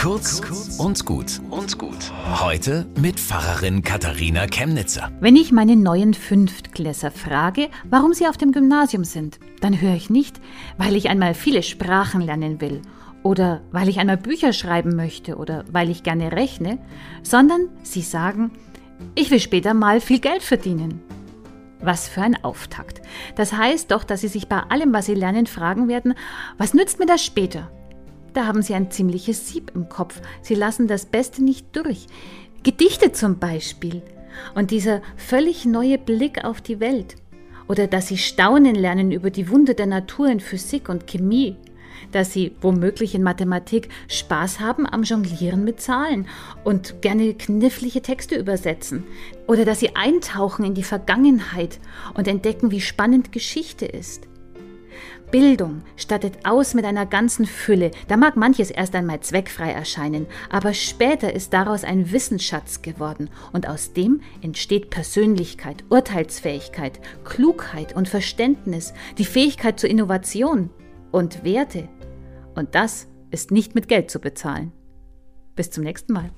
Kurz und gut und gut. Heute mit Pfarrerin Katharina Chemnitzer. Wenn ich meine neuen Fünftklässer frage, warum sie auf dem Gymnasium sind, dann höre ich nicht, weil ich einmal viele Sprachen lernen will oder weil ich einmal Bücher schreiben möchte oder weil ich gerne rechne, sondern sie sagen, ich will später mal viel Geld verdienen. Was für ein Auftakt. Das heißt doch, dass Sie sich bei allem, was Sie lernen, fragen werden, was nützt mir das später? Da haben Sie ein ziemliches Sieb im Kopf. Sie lassen das Beste nicht durch. Gedichte zum Beispiel. Und dieser völlig neue Blick auf die Welt. Oder dass Sie staunen lernen über die Wunder der Natur in Physik und Chemie dass sie womöglich in Mathematik Spaß haben am Jonglieren mit Zahlen und gerne knifflige Texte übersetzen. Oder dass sie eintauchen in die Vergangenheit und entdecken, wie spannend Geschichte ist. Bildung stattet aus mit einer ganzen Fülle. Da mag manches erst einmal zweckfrei erscheinen, aber später ist daraus ein Wissensschatz geworden und aus dem entsteht Persönlichkeit, Urteilsfähigkeit, Klugheit und Verständnis, die Fähigkeit zur Innovation und Werte. Und das ist nicht mit Geld zu bezahlen. Bis zum nächsten Mal.